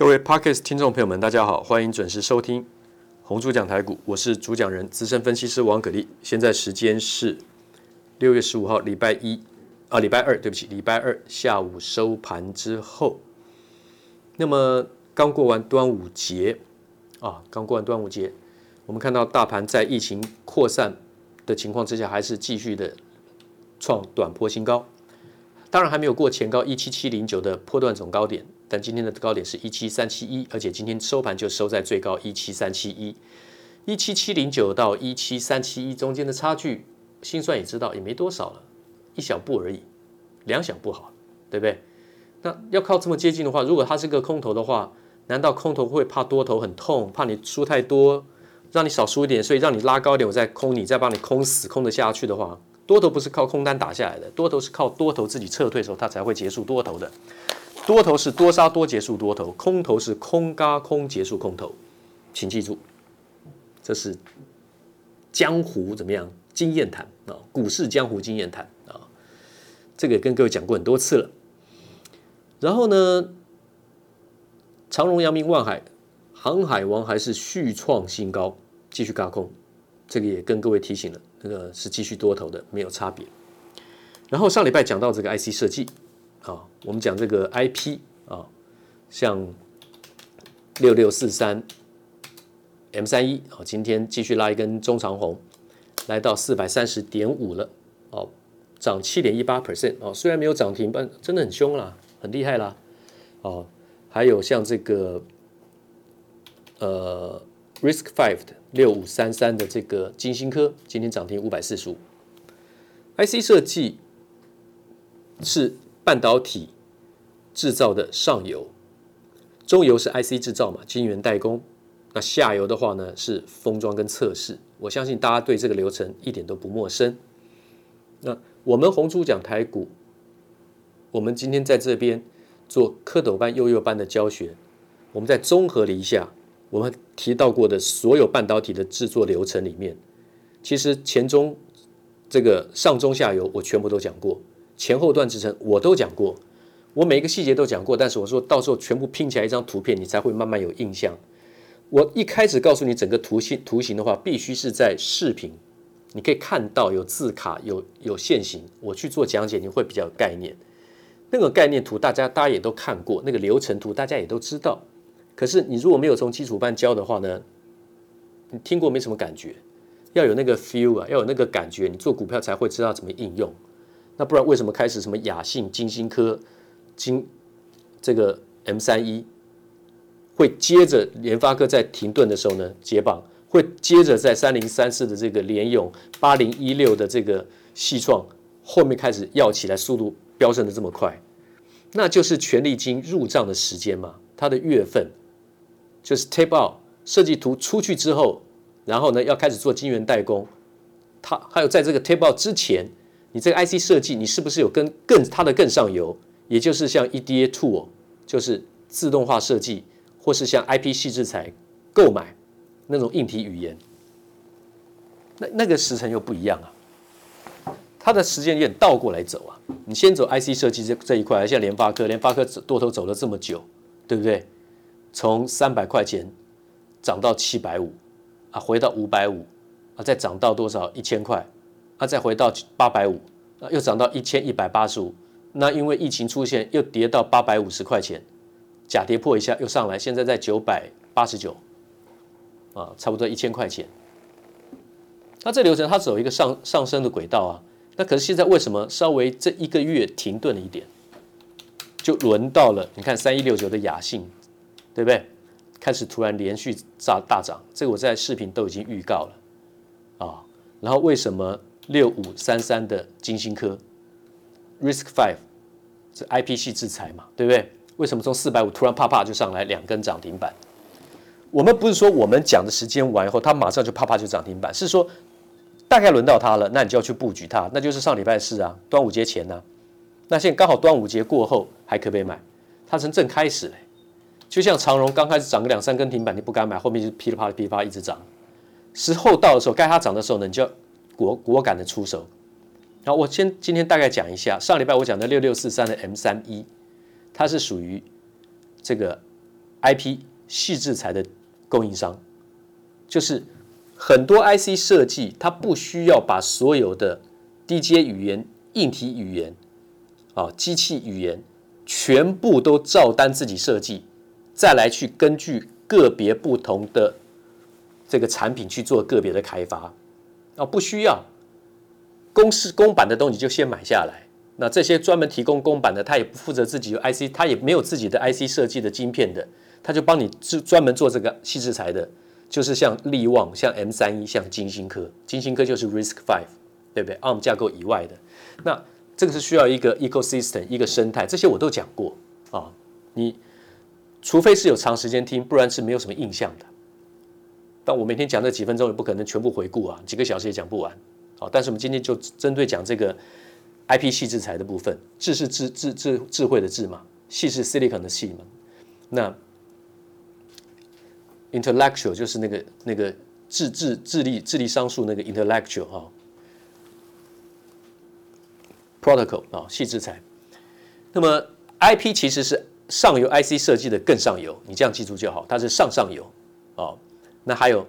各位 parkas 听众朋友们，大家好，欢迎准时收听红猪讲台股，我是主讲人资深分析师王可立。现在时间是六月十五号礼拜一啊，礼拜二，对不起，礼拜二下午收盘之后，那么刚过完端午节啊，刚过完端午节，我们看到大盘在疫情扩散的情况之下，还是继续的创短波新高，当然还没有过前高一七七零九的波段总高点。但今天的高点是一七三七一，而且今天收盘就收在最高一七三七一，一七七零九到一七三七一中间的差距，心算也知道也没多少了，一小步而已，两小步好，对不对？那要靠这么接近的话，如果它是个空头的话，难道空头会怕多头很痛，怕你输太多，让你少输一点，所以让你拉高一点，我再空你，再帮你空死，空得下去的话，多头不是靠空单打下来的，多头是靠多头自己撤退的时候，它才会结束多头的。多头是多杀多结束多头，空头是空轧空结束空头，请记住，这是江湖怎么样经验谈啊？股市江湖经验谈啊，这个跟各位讲过很多次了。然后呢，长荣、阳明、万海、航海王还是续创新高，继续轧空，这个也跟各位提醒了，那个是继续多头的，没有差别。然后上礼拜讲到这个 IC 设计。啊，我们讲这个 IP 啊，像六六四三 M 三一啊，今天继续拉一根中长红，来到四百三十点五了，哦，涨七点一八 percent 哦，虽然没有涨停，但真的很凶啦，很厉害啦，哦，还有像这个呃 Risk Five 的六五三三的这个金星科，今天涨停五百四十五，IC 设计是。半导体制造的上游，中游是 IC 制造嘛，晶圆代工。那下游的话呢，是封装跟测试。我相信大家对这个流程一点都不陌生。那我们红猪讲台股，我们今天在这边做蝌蚪班、幼幼班的教学。我们在综合了一下我们提到过的所有半导体的制作流程里面，其实前中这个上中下游我全部都讲过。前后段支撑我都讲过，我每一个细节都讲过，但是我说到时候全部拼起来一张图片，你才会慢慢有印象。我一开始告诉你整个图形图形的话，必须是在视频，你可以看到有字卡、有有线型，我去做讲解，你会比较有概念。那个概念图大家大家也都看过，那个流程图大家也都知道。可是你如果没有从基础班教的话呢，你听过没什么感觉，要有那个 feel 啊，要有那个感觉，你做股票才会知道怎么应用。那不然为什么开始什么亚信、金星科、金这个 M 三一会接着联发科在停顿的时候呢接棒，会接着在三零三四的这个联咏、八零一六的这个系创后面开始要起来，速度飙升的这么快，那就是权力金入账的时间嘛，它的月份就是 tape out 设计图出去之后，然后呢要开始做晶圆代工，它还有在这个 tape out 之前。你这个 IC 设计，你是不是有跟更它的更上游，也就是像 EDA tool，就是自动化设计，或是像 IP 矽智财购买那种硬体语言，那那个时程又不一样啊，它的时间有点倒过来走啊。你先走 IC 设计这这一块，像联发科，联发科多头走了这么久，对不对？从三百块钱涨到七百五啊，回到五百五啊，再涨到多少？一千块。它、再回到八百五，啊又涨到一千一百八十五。那因为疫情出现，又跌到八百五十块钱，假跌破一下又上来，现在在九百八十九，啊，差不多一千块钱。那这流程它走一个上上升的轨道啊。那可是现在为什么稍微这一个月停顿了一点，就轮到了你看三一六九的雅信，对不对？开始突然连续炸大涨，这个我在视频都已经预告了啊。然后为什么？六五三三的金星科，Risk Five 是 I P 系制裁嘛，对不对？为什么从四百五突然啪啪就上来两根涨停板？我们不是说我们讲的时间完以后，它马上就啪啪就涨停板，是说大概轮到它了，那你就要去布局它，那就是上礼拜四啊，端午节前呢、那现在刚好端午节过后还可不可以买？它从正开始嘞，就像长荣刚开始涨个两三根停板，你不敢买，后面就噼里啪啦噼里啪啦一直涨。时候到的时候，该它涨的时候呢，你就要。果果敢的出手，然后我先今天大概讲一下，上礼拜我讲的六六四三的 M 三一，它是属于这个 IP 矽智财的供应商，就是很多 IC 设计，它不需要把所有的低阶语言、硬体语言啊、机器语言全部都照单自己设计，再来去根据个别不同的这个产品去做个别的开发。啊，不需要公式公版的东西就先买下来。那这些专门提供公版的，他也不负责自己有 IC，他也没有自己的 IC 设计的晶片的，他就帮你专专门做这个细制材的，就是像力旺、像 M 三一、像晶心科，晶心科就是 Risk Five，对不对？ARM 架构以外的，那这个是需要一个 ecosystem 一个生态，这些我都讲过啊。你除非是有长时间听，不然是没有什么印象的。但我每天讲这几分钟也不可能全部回顾啊，几个小时也讲不完。好，但是我们今天就针对讲这个。IP 系制裁的部分，智是智智智智慧的智嘛，系是 silicon 的系嘛，那 intellectual 就是那个那个智智智力智力商数那个 intellectual 哈、哦、protocol 啊、哦，矽智财。那么 IP 其实是上游 IC 设计的更上游，你这样记住就好，它是上上游哦。那还有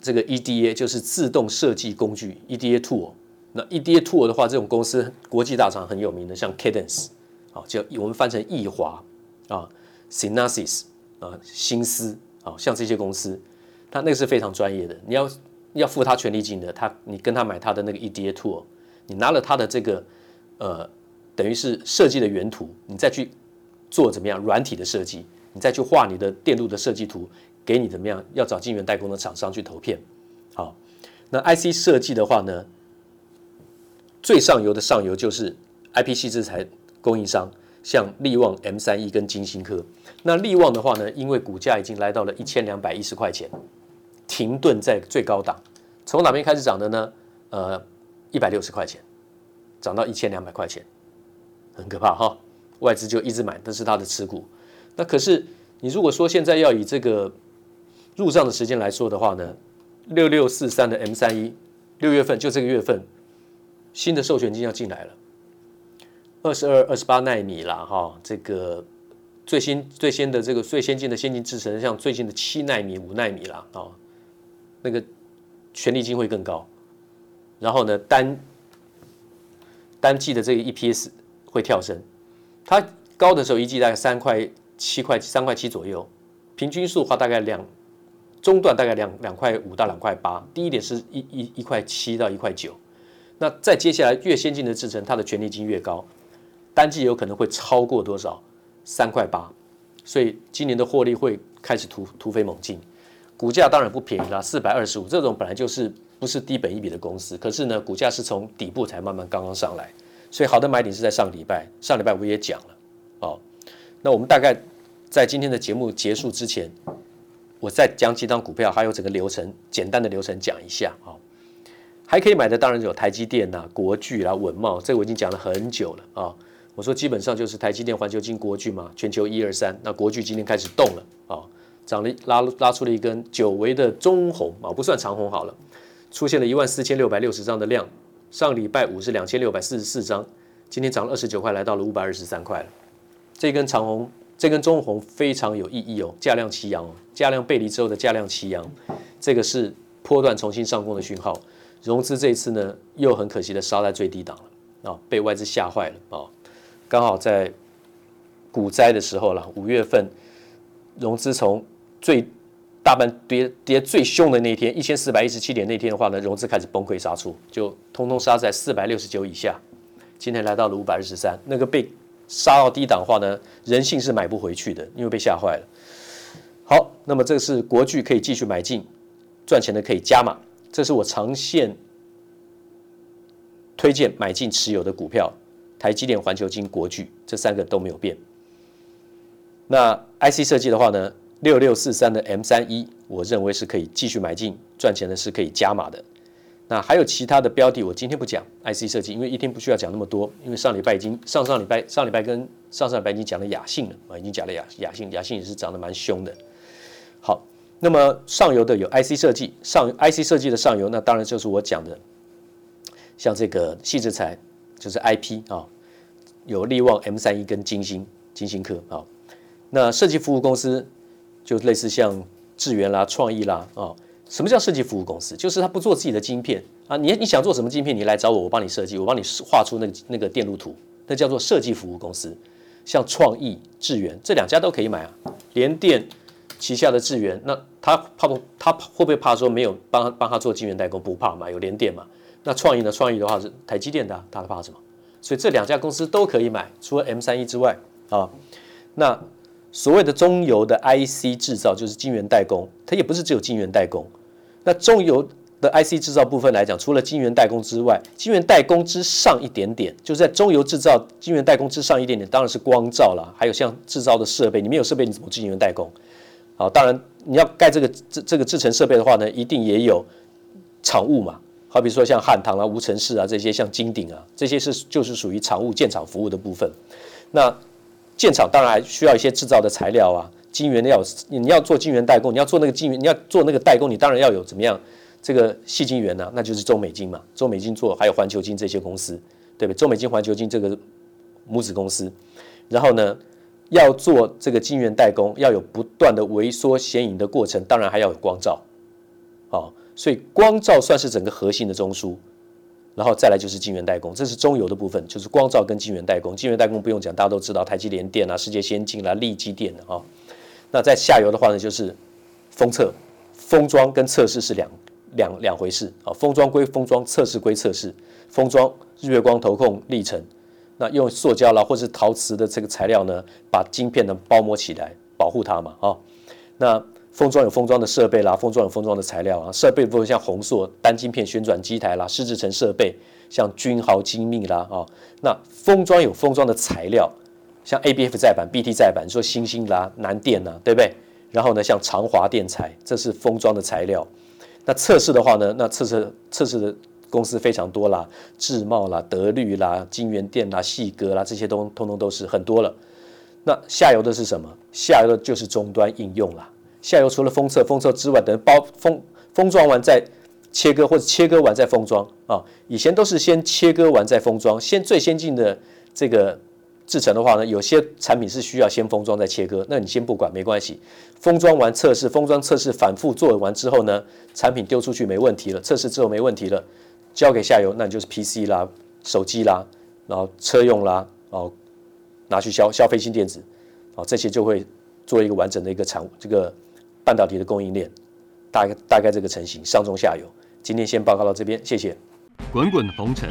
这个 EDA 就是自动设计工具 EDA tool。那 EDA tool 的话，这种公司国际大厂很有名的，像 Cadence 啊，叫我们翻成易华啊，Synopsys 啊，新思啊，像这些公司，它那个是非常专业的。你要要付他权利金的，他你跟他买他的那个 EDA tool，你拿了他的这个呃，等于是设计的原图，你再去做怎么样软体的设计，你再去画你的电路的设计图，给你怎么样？要找晶圆代工的厂商去投片。好，那 IC 设计的话呢？最上游的上游就是 IP 系制材供应商，像力旺、M 三一跟晶心科。那力旺的话呢，因为股价已经来到了一千两百一十块钱，停顿在最高档。从哪边开始涨的呢？呃，一百六十块钱，涨到一千两百块钱，很可怕哈。外资就一直买，这是他的持股。那可是你如果说现在要以这个入账的时间来说的话呢，六六四三的 M 三一，六月份就这个月份。新的授权金要进来了，二十二、二十八纳米啦，哈，这个最新、最先的这个最先进的先进制程，像最近的七纳米、五纳米啦，啊，那个权利金会更高，然后呢，单单季的这个 EPS 会跳升，它高的时候一季大概三块七块三块七左右，平均数的话大概两中段大概两两块五到两块八，低一点是一一一块七到一块九。那再接下来越先进的制程，它的权利金越高，单季有可能会超过多少？三块八，所以今年的获利会开始突突飞猛进，股价当然不便宜啦，四百二十五这种本来就是不是低本一笔的公司，可是呢，股价是从底部才慢慢刚刚上来，所以好的买点是在上礼拜，上礼拜我也讲了哦。那我们大概在今天的节目结束之前，我再讲几张股票，还有整个流程，简单的流程讲一下啊。还可以买的当然有台积电呐、国巨啦、稳懋，这个我已经讲了很久了啊。我说基本上就是台积电、环球金、国巨嘛，全球一二三。那国巨今天开始动了啊，涨了拉拉出了一根久违的中红啊，不算长红好了，出现了一万四千六百六十张的量。上礼拜五是两千六百四十四张，今天涨了二十九块，来到了五百二十三块了。这根长红，这根中红非常有意义哦，价量齐扬哦，价量背离之后的价量齐扬，这个是波段重新上攻的讯号。融资这一次呢，又很可惜的杀在最低档了啊，被外资吓坏了啊！刚好在股灾的时候了，五月份融资从最大半跌跌最凶的那一天，一千四百一十七点那天的话呢，融资开始崩溃杀出，就通通杀在四百六十九以下。今天来到了五百二十三，那个被杀到低档的话呢，人性是买不回去的，因为被吓坏了。好，那么这是国巨可以继续买进，赚钱的可以加码。这是我长线推荐买进持有的股票，台积电、环球金、国巨这三个都没有变。那 IC 设计的话呢，六六四三的 M 三一，我认为是可以继续买进，赚钱的是可以加码的。那还有其他的标的，我今天不讲 IC 设计，因为一天不需要讲那么多，因为上礼拜已经上上礼拜上礼拜跟上上礼拜已经讲了雅信了啊，已经讲了雅雅信，雅信也是涨得蛮凶的。好。那么上游的有 IC 设计，上 IC 设计的上游，那当然就是我讲的，像这个矽智材，就是 IP 啊、有力旺 M 三一跟金星金星科啊、那设计服务公司就类似像智源啦、创意啦啊。什么叫设计服务公司？就是他不做自己的晶片啊，你你想做什么晶片，你来找我，我帮你设计，我帮你画出那个那个电路图，那叫做设计服务公司。像创意、智原这两家都可以买啊。联电旗下的智原，那他怕不？他会不会怕说没有帮帮他做晶圆代工？不怕嘛，有联电嘛。那创意呢？创意的话是台积电的，他怕什么？所以这两家公司都可以买，除了 M 三一之外啊。那所谓的中游的 IC 制造，就是晶圆代工，它也不是只有晶圆代工。那中游的 IC 制造部分来讲，除了晶圆代工之外，晶圆代工之上一点点，就是在中游制造晶圆代工之上一点点，当然是光罩了，还有像制造的设备，你没有设备你怎么晶圆代工？好，当然你要盖这个这这个制程设备的话呢，一定也有厂务嘛。好比说像汉唐啊、无尘室啊这些，像金鼎啊这些是就是属于厂务建厂服务的部分。那建厂当然还需要一些制造的材料啊，晶圆要你要做晶圆代工，你要做那个晶圆，你要做那个代工，你当然要有怎么样这个细晶圆呢？那就是中美晶嘛，中美晶做还有环球晶这些公司，对不对？中美晶、环球晶这个母子公司，然后呢要做这个晶圆代工，要有不断的微缩显影的过程，当然还要有光照，好。所以光照算是整个核心的中枢，然后再来就是晶圆代工，这是中游的部分，就是光照跟晶圆代工。晶圆代工不用讲，大家都知道，台积联电啊、世界先进啦、力积电的啊。那在下游的话呢，就是封测、封装跟测试是两两两回事啊。封装归封装，测试归测试。封装日月光投控历程，那用塑胶啦或是陶瓷的这个材料呢，把晶片呢包膜起来，保护它嘛啊。那封装有封装的设备啦，封装有封装的材料啊。设备部分像宏硕单晶片旋转机台啦，湿制程设备像君豪精密啦啊。那封装有封装的材料，像 ABF 载板、BT 载板，你说欣兴啦、南电啦，对不对？然后呢，像长华电材，这是封装的材料。那测试的话呢，那测试测试的公司非常多啦，智茂啦、德律啦、京元电啦、细格啦，这些都通通都是很多了。那下游的是什么？下游的就是终端应用啦。下游除了封测、封测之外，等包封封装完再切割，或者切割完再封装啊。以前都是先切割完再封装，先最先进的这个制成的话呢，有些产品是需要先封装再切割，那你先不管没关系。封装完测试，封装测试反复做完之后呢，产品丢出去没问题了，测试之后没问题了，交给下游，那你就是 PC 啦、手机啦，然后车用啦，哦，拿去消消费性电子，啊，这些就会做一个完整的一个产物这个。半导体的供应链，大概大概这个成型，上中下游。今天先报告到这边，谢谢。滚滚红尘，